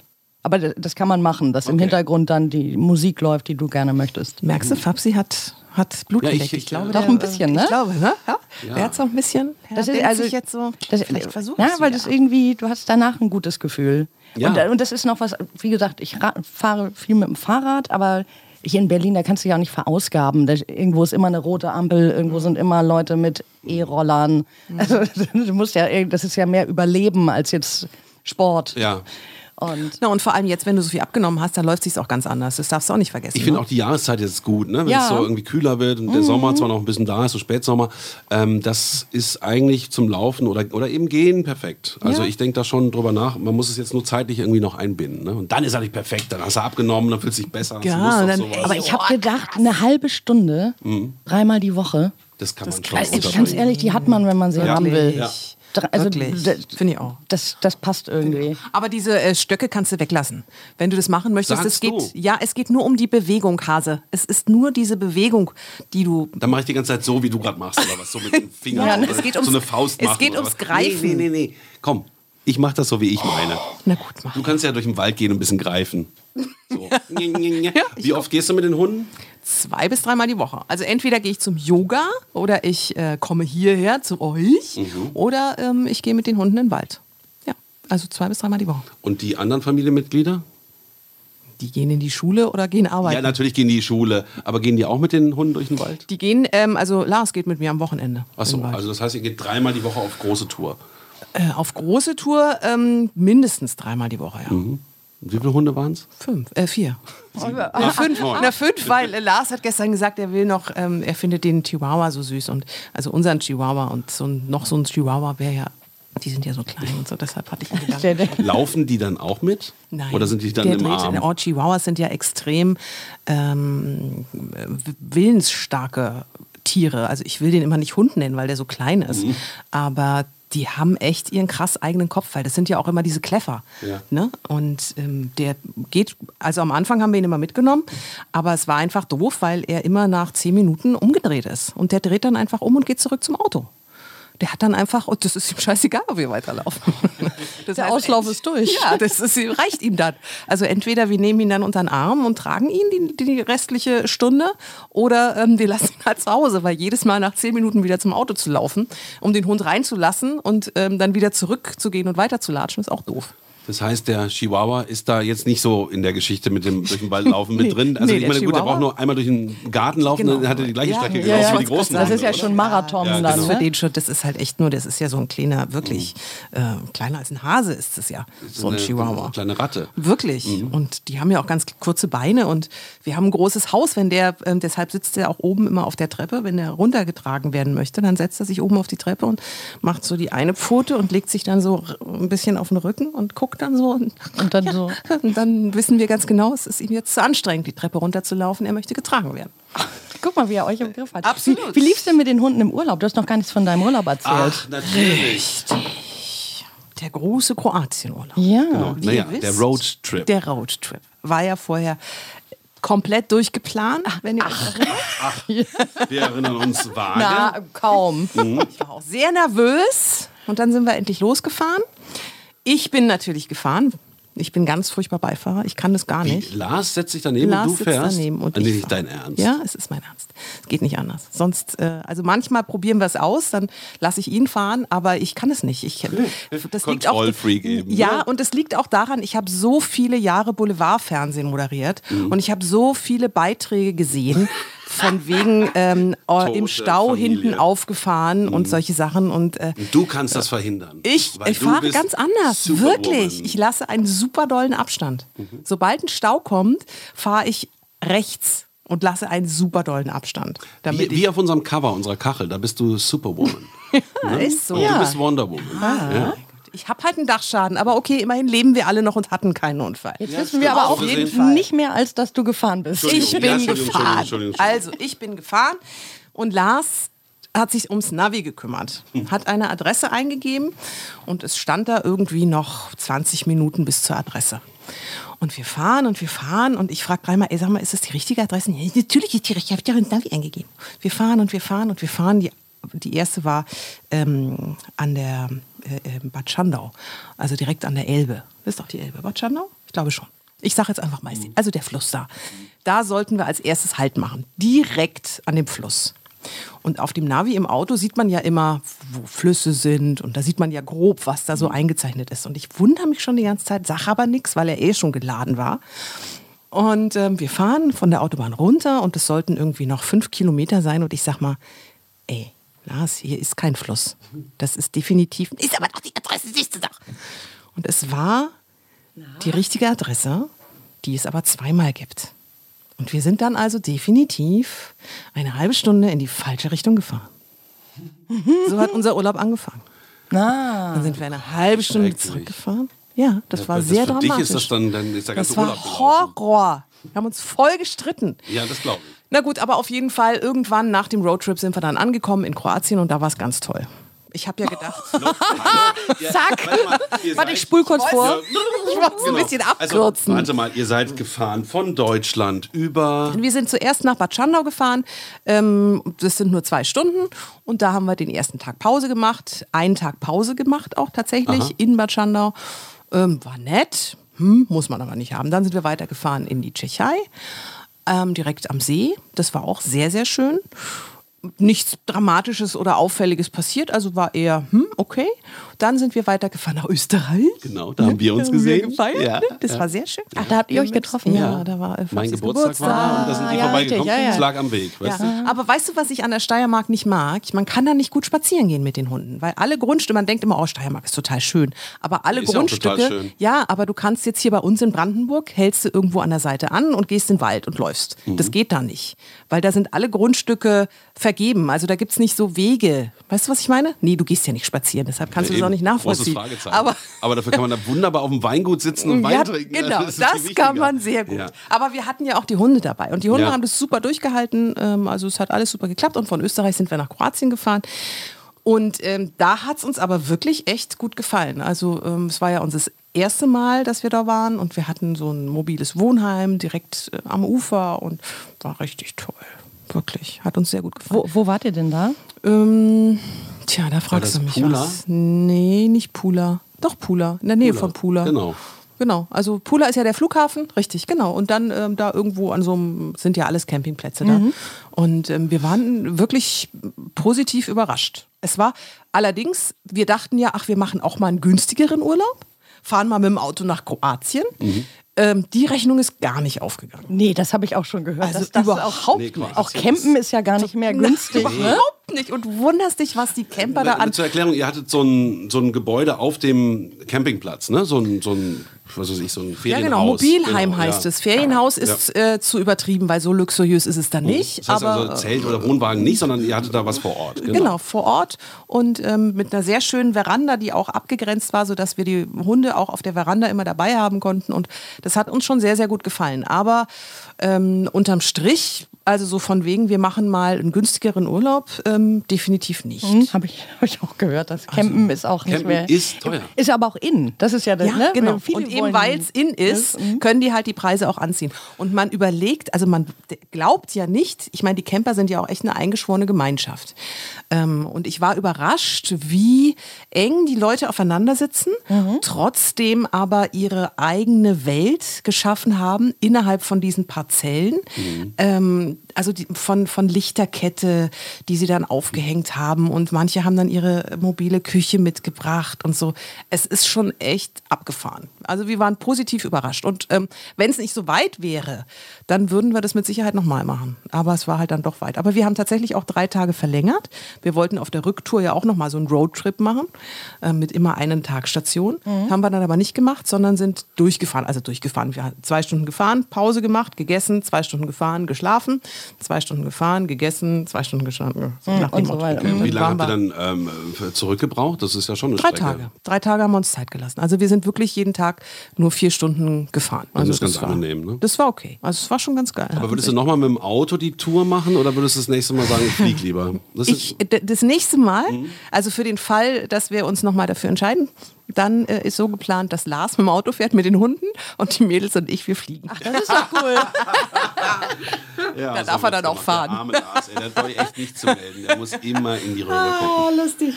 Speaker 6: Aber das- kann man machen, dass im
Speaker 4: Okay.
Speaker 6: Hintergrund dann die Musik läuft, die du gerne möchtest.
Speaker 5: Merkst du, Fabsi hat, hat Blut
Speaker 4: Ja, ich-.
Speaker 5: Ich,
Speaker 4: ich-
Speaker 5: glaube,
Speaker 6: Doch
Speaker 5: der,
Speaker 6: ein bisschen, ne?
Speaker 5: Ich glaube, ne? Ja.
Speaker 4: Ja.
Speaker 5: Der hat so ein bisschen.
Speaker 6: Das ist also
Speaker 5: jetzt so.
Speaker 6: Das,
Speaker 5: vielleicht versuch
Speaker 6: Ja,
Speaker 5: ich's
Speaker 6: weil das irgendwie, du hast danach ein gutes Gefühl.
Speaker 4: Ja.
Speaker 6: Und, und das ist noch was, wie gesagt, ich fahre viel mit dem Fahrrad, aber hier in Berlin, da kannst du ja auch nicht verausgaben. Da, irgendwo ist immer eine rote Ampel, irgendwo sind immer Leute mit E-Rollern. Also *laughs* du musst ja, irg- das ist ja mehr Überleben als jetzt Sport.
Speaker 4: ja.
Speaker 6: Und
Speaker 5: Na, und vor allem jetzt, wenn du so viel abgenommen hast, dann läuft es auch ganz anders. Das darfst du auch nicht vergessen.
Speaker 4: Ich finde
Speaker 5: ne?
Speaker 4: auch die Jahreszeit jetzt gut, ne? wenn
Speaker 6: Ja.
Speaker 4: es so irgendwie kühler wird und
Speaker 5: Mhm.
Speaker 4: der Sommer zwar noch ein bisschen da ist, so Spätsommer. Ähm, das ist eigentlich zum Laufen oder, oder eben Gehen perfekt. Also
Speaker 5: Ja.
Speaker 4: ich denke da schon drüber nach. Man muss es jetzt nur zeitlich irgendwie noch einbinden. Ne? Und dann ist er nicht perfekt. Dann hast du abgenommen, dann fühlst du dich besser.
Speaker 5: Ja,
Speaker 4: auf
Speaker 5: dann-
Speaker 4: sowas.
Speaker 6: aber ich habe gedacht, eine halbe Stunde, dreimal die Woche.
Speaker 4: das kann man schon unterbringen.
Speaker 6: ganz ehrlich, die hat man, wenn man sie haben will.
Speaker 4: Ja.
Speaker 6: Also,
Speaker 5: Finde ich auch.
Speaker 6: Das, das passt irgendwie.
Speaker 5: Aber diese äh, Stöcke kannst du weglassen. Wenn du das machen möchtest,
Speaker 4: Sagst
Speaker 5: es geht,
Speaker 4: du?
Speaker 5: ja, es geht nur um die Bewegung, Hase. Es ist nur diese Bewegung, die du.
Speaker 4: Dann mache ich die ganze Zeit so, wie du gerade machst, oder was? So mit den *laughs* Fingern.
Speaker 5: Ja,
Speaker 4: oder
Speaker 5: es geht
Speaker 4: so
Speaker 5: ums-
Speaker 4: eine Faust
Speaker 5: es
Speaker 4: machen
Speaker 5: geht
Speaker 4: oder
Speaker 5: ums
Speaker 4: was.
Speaker 5: Greifen.
Speaker 4: Nee, nee, nee, nee. Komm, ich mache das so, wie ich meine.
Speaker 5: Na gut, mach.
Speaker 4: Du kannst ja durch den Wald gehen und ein bisschen greifen. So. *laughs* Wie oft gehst du mit den Hunden?
Speaker 5: Zwei bis dreimal die Woche. Also entweder gehe ich zum Yoga oder ich äh, komme hierher zu euch
Speaker 4: Mhm.
Speaker 5: oder ähm, ich gehe mit den Hunden in den Wald. Ja, also zwei bis dreimal die Woche.
Speaker 4: Und die anderen Familienmitglieder?
Speaker 5: Die gehen in die Schule oder gehen
Speaker 4: Ja,
Speaker 5: arbeiten.
Speaker 4: natürlich gehen die in die Schule, aber gehen die auch mit den Hunden durch den Wald?
Speaker 5: die gehen, ähm, also Lars geht mit mir am Wochenende.
Speaker 4: Achso, also das heißt, ihr geht dreimal die Woche auf große Tour.
Speaker 5: äh, auf große Tour ähm, mindestens dreimal die Woche, ja.
Speaker 4: Mhm. Wie viele Hunde waren es?
Speaker 5: Fünf, äh, vier. Na, *laughs* fünf, na, fünf, weil äh, Lars hat gestern gesagt, er will noch, ähm, er findet den Chihuahua so süß und also unseren Chihuahua und so ein, noch so ein Chihuahua wäre ja, die sind ja so klein und so, deshalb hatte ich ihn gedacht.
Speaker 4: Laufen die dann auch mit?
Speaker 5: Nein.
Speaker 4: Oder sind die dann
Speaker 5: der
Speaker 4: im
Speaker 5: dreht-
Speaker 4: Arm?
Speaker 5: Oh, Chihuahuas sind ja extrem ähm, willensstarke Tiere. Also ich will den immer nicht Hund nennen, weil der so klein ist.
Speaker 4: Mhm.
Speaker 5: Aber die haben echt ihren krass eigenen Kopf, weil das sind ja auch immer diese Kleffer.
Speaker 4: Ja.
Speaker 5: Ne? Und ähm, der geht, also am Anfang haben wir ihn immer mitgenommen, aber es war einfach doof, weil er immer nach zehn Minuten umgedreht ist. Und der dreht dann einfach um und geht zurück zum Auto. Der hat dann einfach, und das ist ihm scheißegal, ob wir weiterlaufen. *laughs* Das
Speaker 6: Der Auslauf ist durch.
Speaker 5: Ja, das ist, reicht ihm dann. Also entweder wir nehmen ihn dann unter den Arm und tragen ihn die, die restliche Stunde oder ähm, wir lassen ihn halt zu Hause, weil jedes Mal nach zehn Minuten wieder zum Auto zu laufen, um den Hund reinzulassen und ähm, dann wieder zurückzugehen und weiterzulatschen, ist auch doof.
Speaker 4: Das heißt, der Chihuahua ist da jetzt nicht so in der Geschichte mit dem durch den Wald laufen mit *laughs* drin. Also
Speaker 5: nee,
Speaker 4: ich
Speaker 5: der
Speaker 4: meine, gut, er
Speaker 5: Chihuahua-
Speaker 4: braucht nur einmal durch den Garten laufen,
Speaker 5: Genau.
Speaker 4: dann hat er die gleiche
Speaker 5: Ja,
Speaker 4: Strecke
Speaker 5: ja,
Speaker 4: gelaufen
Speaker 5: ja,
Speaker 4: wie die großen
Speaker 6: Das ist ja
Speaker 4: Hunde,
Speaker 6: schon Marathon
Speaker 4: Ja,
Speaker 6: dann.
Speaker 5: Das ist für den schon, das ist halt echt nur, das ist ja so ein kleiner, wirklich äh, kleiner als ein Hase ist es ja, so ein
Speaker 4: eine,
Speaker 5: Chihuahua.
Speaker 4: Eine kleine Ratte.
Speaker 5: Wirklich. Und die haben ja auch ganz kurze Beine und wir haben ein großes Haus, wenn der, ähm, deshalb sitzt er auch oben immer auf der Treppe, wenn er runtergetragen werden möchte, dann setzt er sich oben auf die Treppe und macht so die eine Pfote und legt sich dann so ein bisschen auf den Rücken und guckt dann so. Und,
Speaker 6: Und dann *laughs* so.
Speaker 5: und dann wissen wir ganz genau, es ist ihm jetzt zu anstrengend, die Treppe runterzulaufen, er möchte getragen werden. *laughs*
Speaker 6: Guck mal, wie er euch im Griff hat.
Speaker 5: Absolut.
Speaker 6: Wie, wie lief's denn mit den Hunden im Urlaub? Du hast noch gar nichts von deinem Urlaub erzählt.
Speaker 4: Ach, natürlich.
Speaker 5: Der große Kroatienurlaub.
Speaker 6: ja.
Speaker 4: Genau. Naja,
Speaker 5: wisst,
Speaker 4: der Roadtrip.
Speaker 5: Der Roadtrip war ja vorher komplett durchgeplant, wenn ihr euch erinnert.
Speaker 4: Wir erinnern uns *laughs* vage.
Speaker 6: Na, kaum.
Speaker 5: Ich war auch sehr nervös und dann sind wir endlich losgefahren. Ich bin natürlich gefahren. Ich bin ganz furchtbar Beifahrer. Ich kann das gar
Speaker 4: Wie,
Speaker 5: nicht.
Speaker 4: Lars setzt sich daneben
Speaker 5: Lars
Speaker 4: und du fährst?
Speaker 5: daneben und fahr.
Speaker 4: dein Ernst.
Speaker 5: Ja, es ist mein Ernst. Es geht nicht anders. Sonst, äh, also manchmal probieren wir es aus, dann lasse ich ihn fahren, aber ich kann es nicht. Ich, *laughs* das liegt auch,
Speaker 4: eben,
Speaker 5: Ja,
Speaker 4: ne?
Speaker 5: und es liegt auch daran, ich habe so viele Jahre Boulevardfernsehen moderiert
Speaker 4: Mhm.
Speaker 5: und ich habe so viele Beiträge gesehen. *laughs* Von wegen ähm, oh, im Stau
Speaker 4: Familie.
Speaker 5: hinten aufgefahren und solche Sachen. Und äh,
Speaker 4: Und du kannst das verhindern.
Speaker 5: ich, ich fahre ganz anders,
Speaker 4: Superwoman.
Speaker 5: wirklich. Ich lasse einen super dollen Abstand. Sobald ein Stau kommt, fahre ich rechts und lasse einen super dollen Abstand.
Speaker 4: Wie, wie auf unserem Cover unserer Kachel, da bist du Superwoman. *laughs*
Speaker 5: ja, ist so.
Speaker 4: Und du bist Wonder Woman. Ja.
Speaker 5: Ich habe halt einen Dachschaden, aber okay, immerhin leben wir alle noch und hatten keinen Unfall.
Speaker 6: Jetzt
Speaker 4: Ja,
Speaker 6: wissen wir aber
Speaker 4: Auf
Speaker 6: auch
Speaker 4: jeden
Speaker 5: Fall.
Speaker 6: nicht mehr, als dass du gefahren bist.
Speaker 5: Ich
Speaker 4: Ja,
Speaker 5: bin
Speaker 4: Entschuldigung,
Speaker 5: gefahren.
Speaker 4: Entschuldigung, Entschuldigung.
Speaker 5: Also, ich bin gefahren und Lars hat sich ums Navi gekümmert, hat eine Adresse eingegeben und es stand da irgendwie noch 20 Minuten bis zur Adresse. Und wir fahren und wir fahren und ich frage dreimal, ey, sag mal, ist das die richtige Adresse? Ja, natürlich ist die richtige, ich habe ja ins Navi eingegeben. Wir fahren und wir fahren und wir fahren. Die, die erste war ähm, an der äh, äh, Bad Schandau, also direkt an der Elbe. Ist doch die Elbe, Bad Schandau? Ich glaube schon. Ich sage jetzt einfach mal, also der Fluss da. Da sollten wir als erstes Halt machen, direkt an dem Fluss. Und auf dem Navi im Auto sieht man ja immer, wo Flüsse sind und da sieht man ja grob, was da so eingezeichnet ist. Und ich wundere mich schon die ganze Zeit, sage aber nichts, weil er eh schon geladen war. Und ähm, wir fahren von der Autobahn runter und es sollten irgendwie noch fünf Kilometer sein. Und ich sag mal, ey, Lars, hier ist kein Fluss. Das ist definitiv, ist aber doch die Adresse, siehst du doch. Und es war die richtige Adresse, die es aber zweimal gibt. Und wir sind dann also definitiv eine halbe Stunde in die falsche Richtung gefahren. So hat unser Urlaub angefangen.
Speaker 6: Ah.
Speaker 5: Dann sind wir eine halbe Stunde zurückgefahren. Ja, das war
Speaker 4: das
Speaker 5: sehr
Speaker 4: für
Speaker 5: dramatisch.
Speaker 4: dich ist das dann, dann ist der ganze
Speaker 5: das war
Speaker 4: Urlaub.
Speaker 5: Horror. Wir haben uns voll gestritten.
Speaker 4: Ja, das glaube ich.
Speaker 5: Na gut, aber auf jeden Fall, irgendwann nach dem Roadtrip sind wir dann angekommen in Kroatien und da war es ganz toll. Ich habe ja gedacht, *laughs* *laughs*
Speaker 6: Zack.
Speaker 4: Ihr
Speaker 6: Warte, ich spul kurz vor.
Speaker 5: ich wollte es ein bisschen
Speaker 4: Also,
Speaker 5: abkürzen.
Speaker 4: warte mal, ihr seid gefahren von Deutschland über.
Speaker 5: Wir sind zuerst nach Bad Schandau gefahren. Ähm, das sind nur zwei Stunden. Und da haben wir den ersten Tag Pause gemacht. Einen Tag Pause gemacht auch tatsächlich
Speaker 4: Aha.
Speaker 5: in Bad Schandau. Ähm, war nett. Hm, muss man aber nicht haben. Dann sind wir weitergefahren in die Tschechei. Ähm, direkt am See. Das war auch sehr, sehr schön. Nichts Dramatisches oder Auffälliges passiert, also war eher, hm, okay. Dann sind wir weitergefahren nach Österreich.
Speaker 4: Genau, da haben wir uns *laughs*
Speaker 5: wir
Speaker 4: gesehen.
Speaker 5: gefeiert,
Speaker 4: Ja,
Speaker 5: ne? Das
Speaker 4: ja.
Speaker 5: war sehr schön.
Speaker 6: Ach, da habt ihr euch getroffen?
Speaker 5: Ja,
Speaker 4: Ja.
Speaker 5: da war äh,
Speaker 4: Mein
Speaker 5: Fabsis
Speaker 4: Geburtstag, war da und da sind die
Speaker 6: ja,
Speaker 4: vorbeigekommen.
Speaker 6: ja, ja.
Speaker 4: Es lag am Weg, weißt
Speaker 5: Ja. Aber weißt du, was ich an der Steiermark nicht mag? Man kann da nicht gut spazieren gehen mit den Hunden, weil alle Grundstücke, man denkt immer, oh, Steiermark ist total schön, aber alle
Speaker 4: Ist ja auch total
Speaker 5: Grundstücke,
Speaker 4: schön.
Speaker 5: ja, aber du kannst jetzt hier bei uns in Brandenburg, hältst du irgendwo an der Seite an und gehst in den Wald und läufst.
Speaker 4: Mhm.
Speaker 5: Das geht da nicht, weil da sind alle Grundstücke vergeben, also da gibt es nicht so Wege. Weißt du, was ich meine? Nee, du gehst ja nicht spazieren, deshalb kannst
Speaker 4: du?
Speaker 5: du auch nicht nachvollziehen.
Speaker 4: Großes Fragezeichen.
Speaker 5: Aber
Speaker 4: Aber, dafür kann man da wunderbar auf dem Weingut sitzen und Wein
Speaker 5: ja,
Speaker 4: trinken.
Speaker 5: Genau, das,
Speaker 4: wichtiger.
Speaker 5: kann man sehr gut.
Speaker 4: Ja.
Speaker 5: Aber wir hatten ja auch die Hunde dabei und die Hunde
Speaker 4: Ja.
Speaker 5: haben das super durchgehalten. Ähm, also es hat alles super geklappt und von Österreich sind wir nach Kroatien gefahren. Und ähm, da hat es uns aber wirklich echt gut gefallen. Also ähm, es war ja unser erste Mal, dass wir da waren und wir hatten so ein mobiles Wohnheim direkt äh, am Ufer und war richtig toll. Wirklich, hat uns sehr gut gefallen.
Speaker 6: Wo, wo wart ihr denn da?
Speaker 5: Ähm, tja, da fragst du mich
Speaker 4: Pula?
Speaker 5: was. Nee, nicht Pula. Doch Pula, in der Nähe
Speaker 4: Pula,
Speaker 5: von Pula.
Speaker 4: genau.
Speaker 5: Genau, also Pula ist ja der Flughafen, richtig, genau. Und dann ähm, da irgendwo an so einem, sind ja alles Campingplätze da. Und ähm, wir waren wirklich positiv überrascht. Es war allerdings, wir dachten ja, ach, wir machen auch mal einen günstigeren Urlaub. fahren mal mit dem Auto nach Kroatien. Ähm, die Rechnung ist gar nicht aufgegangen.
Speaker 6: Nee, das habe ich auch schon gehört.
Speaker 5: Also
Speaker 6: das
Speaker 5: überhaupt
Speaker 6: auch,
Speaker 4: nicht.
Speaker 6: Auch Campen ist ja gar nicht mehr günstig. Ne?
Speaker 5: Überhaupt nicht. Und du wunderst dich, was die Camper da an.
Speaker 4: Zur Erklärung, ihr hattet so ein, so ein Gebäude auf dem Campingplatz, ne? So ein, so ein was weiß ich, so ein
Speaker 5: Ja,
Speaker 4: Ferienhaus.
Speaker 5: genau, Mobilheim
Speaker 4: Genau,
Speaker 5: heißt
Speaker 4: ja.
Speaker 5: es. Ferienhaus ist äh, zu übertrieben, weil so luxuriös ist es dann nicht.
Speaker 4: Das heißt
Speaker 5: aber
Speaker 4: also Zelt oder Wohnwagen nicht, sondern ihr hattet da was vor Ort.
Speaker 5: Genau. vor Ort und ähm, mit einer sehr schönen Veranda, die auch abgegrenzt war, sodass wir die Hunde auch auf der Veranda immer dabei haben konnten. Und das hat uns schon sehr, sehr gut gefallen. Aber ähm, unterm Strich, also so von wegen, wir machen mal einen günstigeren Urlaub, ähm, definitiv nicht.
Speaker 6: Hm, Habe ich, hab ich auch gehört. Das Campen ist auch nicht
Speaker 4: Campen
Speaker 6: mehr.
Speaker 4: ist teuer.
Speaker 6: Ist aber auch in. Das ist ja das,
Speaker 5: Ja,
Speaker 6: ne?
Speaker 5: genau.
Speaker 6: Viele
Speaker 5: und eben weil es in ist, können die halt die Preise auch anziehen. Und man überlegt, also man glaubt ja nicht, ich meine, die Camper sind ja auch echt eine eingeschworene Gemeinschaft. Ähm, und ich war überrascht, wie eng die Leute aufeinander sitzen, trotzdem aber ihre eigene Welt geschaffen haben innerhalb von diesen Parzellen. Ähm, also die, von, von Lichterkette, die sie dann aufgehängt haben. Und manche haben dann ihre mobile Küche mitgebracht und so. Es ist schon echt abgefahren. Also wir waren positiv überrascht. Und ähm, wenn es nicht so weit wäre, dann würden wir das mit Sicherheit nochmal machen. Aber es war halt dann doch weit. Aber wir haben tatsächlich auch drei Tage verlängert. Wir wollten auf der Rücktour ja auch nochmal so einen Roadtrip machen, äh, mit immer einen Tag Station. Haben wir dann aber nicht gemacht, sondern sind durchgefahren. Also durchgefahren. Wir haben zwei Stunden gefahren, Pause gemacht, gegessen, zwei Stunden gefahren, geschlafen, zwei Stunden gefahren, gegessen, zwei Stunden. So nach dem
Speaker 6: und so weiter.
Speaker 4: Okay, und wie lange habt ihr
Speaker 5: wir-
Speaker 4: dann ähm, zurückgebraucht? Das ist ja schon eine
Speaker 5: Drei
Speaker 4: Strecke.
Speaker 5: Tage. Drei Tage haben wir uns Zeit gelassen. Also wir sind wirklich jeden Tag nur vier Stunden gefahren.
Speaker 4: Das
Speaker 5: Also
Speaker 4: ist ganz
Speaker 5: war,
Speaker 4: angenehm, ne?
Speaker 5: Das war okay. Also es war schon ganz geil.
Speaker 4: Aber würdest du nochmal mit dem Auto die Tour machen oder würdest du das nächste Mal sagen, ich flieg lieber? Das
Speaker 5: ich, das nächste Mal,
Speaker 4: Mhm.
Speaker 5: also für den Fall, dass wir uns nochmal dafür entscheiden, dann äh, ist so geplant, dass Lars mit dem Auto fährt mit den Hunden und die Mädels und ich, wir fliegen.
Speaker 6: Das ist doch cool.
Speaker 4: ja,
Speaker 5: Da darf er dann auch
Speaker 4: Der
Speaker 5: fahren.
Speaker 4: arme Lars, ey, der hat euch echt nicht zu melden. Der muss immer in die Röhre gucken.
Speaker 5: Oh, lustig.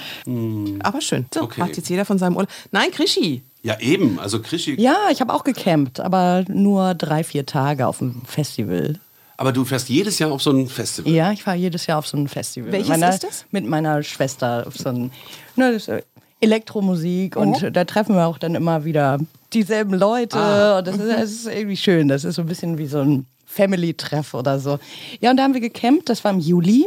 Speaker 5: Aber schön. So,
Speaker 4: Okay.
Speaker 5: macht jetzt jeder von seinem Urlaub. Nein, Krischi.
Speaker 4: Ja, eben. Also Krischi.
Speaker 6: Ja, ich habe auch gecampt, aber nur drei, vier Tage auf dem Festival.
Speaker 4: Aber du fährst jedes Jahr auf so ein Festival.
Speaker 6: Ja, ich fahre jedes Jahr auf so ein Festival.
Speaker 5: Welches
Speaker 6: meiner,
Speaker 5: ist das?
Speaker 6: Mit meiner Schwester auf so ein ne, das ist Elektromusik und
Speaker 5: Oh.
Speaker 6: da treffen wir auch dann immer wieder dieselben Leute
Speaker 5: Ah.
Speaker 6: und das ist, das ist irgendwie schön. Das ist so ein bisschen wie so ein Family-Treff oder so. Ja, und da haben wir gecampt, das war im Juli.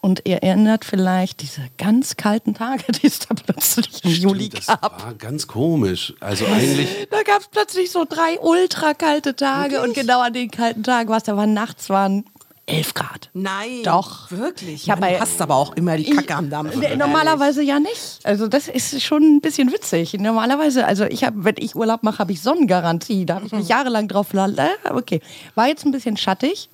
Speaker 6: Und ihr erinnert vielleicht diese ganz kalten Tage, *laughs* die es da plötzlich im Juli
Speaker 4: das
Speaker 6: gab.
Speaker 4: war ganz komisch. Also eigentlich, *laughs*
Speaker 6: Da gab es plötzlich so drei ultra kalte Tage und genau an den kalten Tagen, was da war nachts waren 11 Grad.
Speaker 5: Nein.
Speaker 6: Doch.
Speaker 5: Wirklich.
Speaker 6: Ich
Speaker 5: Man
Speaker 6: bei-
Speaker 5: hasst aber auch immer die Kacke am Dampf.
Speaker 6: Normalerweise ja nicht. Also das ist schon ein bisschen witzig. Normalerweise, also ich habe, wenn ich Urlaub mache, habe ich Sonnengarantie. Da habe ich mich jahrelang drauf verlassen. Okay, war jetzt ein bisschen schattig.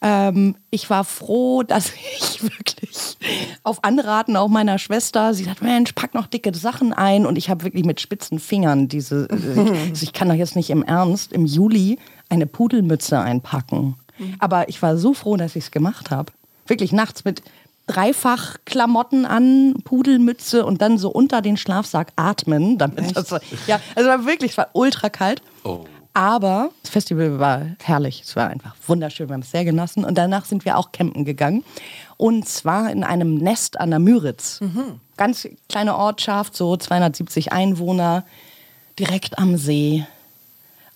Speaker 6: Ähm, ich war froh, *laughs* dass ich wirklich auf Anraten auch meiner Schwester, sie sagt, Mensch, pack noch dicke Sachen ein. Und ich habe wirklich mit spitzen Fingern diese, äh, *laughs* also ich kann doch jetzt nicht im Ernst im Juli eine Pudelmütze einpacken. Aber ich war so froh, dass ich es gemacht habe. Wirklich nachts mit dreifach Klamotten an, Pudelmütze und dann so unter den Schlafsack atmen. Damit das, ja, also war wirklich, es war ultra kalt.
Speaker 4: Oh.
Speaker 6: Aber das Festival war herrlich. Es war einfach wunderschön. Wir haben es sehr genossen. Und danach sind wir auch campen gegangen. Und zwar in einem Nest an der Müritz. Ganz kleine Ortschaft, so 270 Einwohner, direkt am See.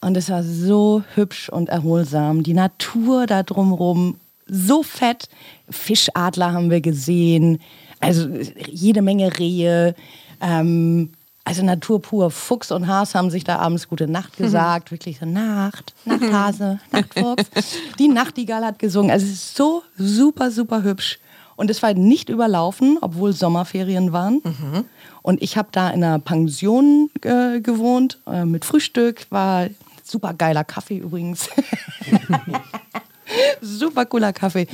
Speaker 6: Und es war so hübsch und erholsam. Die Natur da drumherum, so fett. Fischadler haben wir gesehen. Also jede Menge Rehe. Ähm, also Natur pur. Fuchs und Has haben sich da abends gute Nacht gesagt. Wirklich so Nacht, Nachthase, *laughs* Nachtfuchs. Die Nachtigall hat gesungen. Also es ist so super, super hübsch. Und es war nicht überlaufen, obwohl Sommerferien waren. Und ich habe da in einer Pension äh, gewohnt äh, mit Frühstück. War super geiler Kaffee übrigens. *laughs* super cooler Kaffee.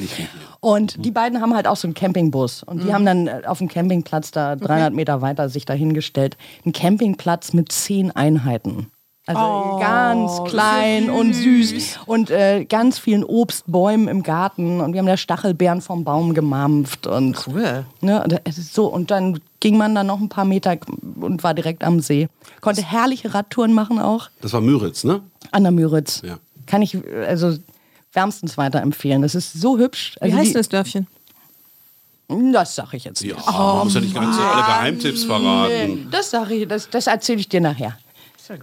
Speaker 6: Und die beiden haben halt auch so einen Campingbus. Und die haben dann äh, auf dem Campingplatz da 300 Meter weiter sich dahingestellt. Ein Campingplatz mit zehn Einheiten. Also ganz klein und süß und äh, ganz vielen Obstbäumen im Garten und wir haben da Stachelbeeren vom Baum gemampft und
Speaker 5: Cool.
Speaker 6: Ne, so und dann ging man dann noch ein paar Meter und war direkt am See. Konnte herrliche Radtouren machen auch
Speaker 4: Das war Müritz, ne?
Speaker 6: an der Müritz.
Speaker 4: Ja.
Speaker 6: Kann ich also wärmstens weiterempfehlen. Das ist so hübsch.
Speaker 5: Wie
Speaker 6: Also
Speaker 5: heißt
Speaker 6: die-
Speaker 5: das Dörfchen?
Speaker 6: Das sage ich jetzt
Speaker 4: Ja,
Speaker 6: nicht.
Speaker 4: man muss ja nicht ganz so alle Geheimtipps verraten.
Speaker 6: Das sage ich, das, das erzähle ich dir nachher.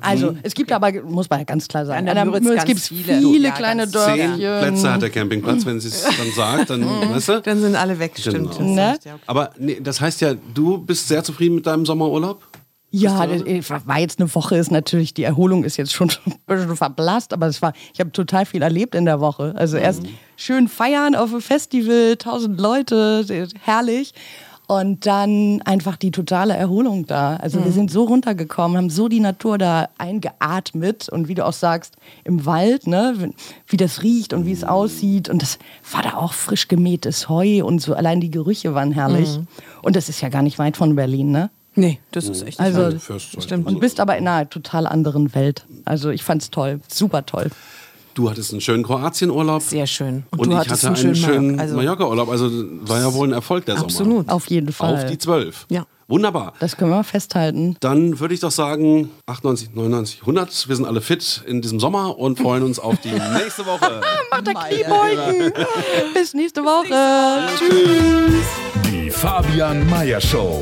Speaker 6: Also es gibt aber, muss man ja ganz klar sagen,
Speaker 5: Müritz ganz
Speaker 6: gibt es
Speaker 5: viele.
Speaker 6: viele,
Speaker 5: Ja,
Speaker 6: kleine Dörfchen.
Speaker 4: Zehn Plätze hat der Campingplatz, wenn sie es dann sagt, dann, weißt du?
Speaker 5: Dann sind alle weg, stimmt.
Speaker 4: Genau.
Speaker 6: Ne?
Speaker 5: Das heißt, ja, okay.
Speaker 4: Aber nee, das heißt ja, du bist sehr zufrieden mit deinem Sommerurlaub?
Speaker 6: Ja, das äh, war jetzt eine Woche, ist natürlich, die Erholung ist jetzt *laughs* schon ein bisschen verblasst, aber es war, ich habe total viel erlebt in der Woche. Also erst schön feiern auf dem Festival, tausend Leute, herrlich. Und dann einfach die totale Erholung da. Also wir sind so runtergekommen, haben so die Natur da eingeatmet und wie du auch sagst, im Wald, ne, wie das riecht und wie es aussieht. Und das war da auch frisch gemähtes Heu und so, allein die Gerüche waren herrlich. Und das ist ja gar nicht weit von Berlin, ne?
Speaker 5: Nee, das ist echt
Speaker 6: Also,
Speaker 5: Stimmt.
Speaker 6: und bist aber in einer total anderen Welt. Also ich fand's toll, super toll.
Speaker 4: Du hattest einen schönen Kroatienurlaub.
Speaker 5: Sehr schön. Und
Speaker 4: Und,
Speaker 5: du
Speaker 4: ich
Speaker 5: hattest
Speaker 4: hatte einen
Speaker 5: schönen
Speaker 4: schönen
Speaker 5: Mallorca- also-
Speaker 4: Mallorca-Urlaub. Also war ja wohl ein Erfolg der Sommer.
Speaker 5: Absolut.
Speaker 6: Auf jeden Fall.
Speaker 4: Auf die zwölf.
Speaker 5: Ja.
Speaker 4: Wunderbar.
Speaker 6: Das können wir festhalten.
Speaker 4: Dann würde ich doch sagen, 98, 99, 100. Wir sind alle fit in diesem Sommer und freuen uns auf die *laughs* nächste Woche. *laughs*
Speaker 6: Macht der Kniebeugen. *laughs* Bis nächste Woche. Tschüss.
Speaker 3: Die Fabian Meyer Show.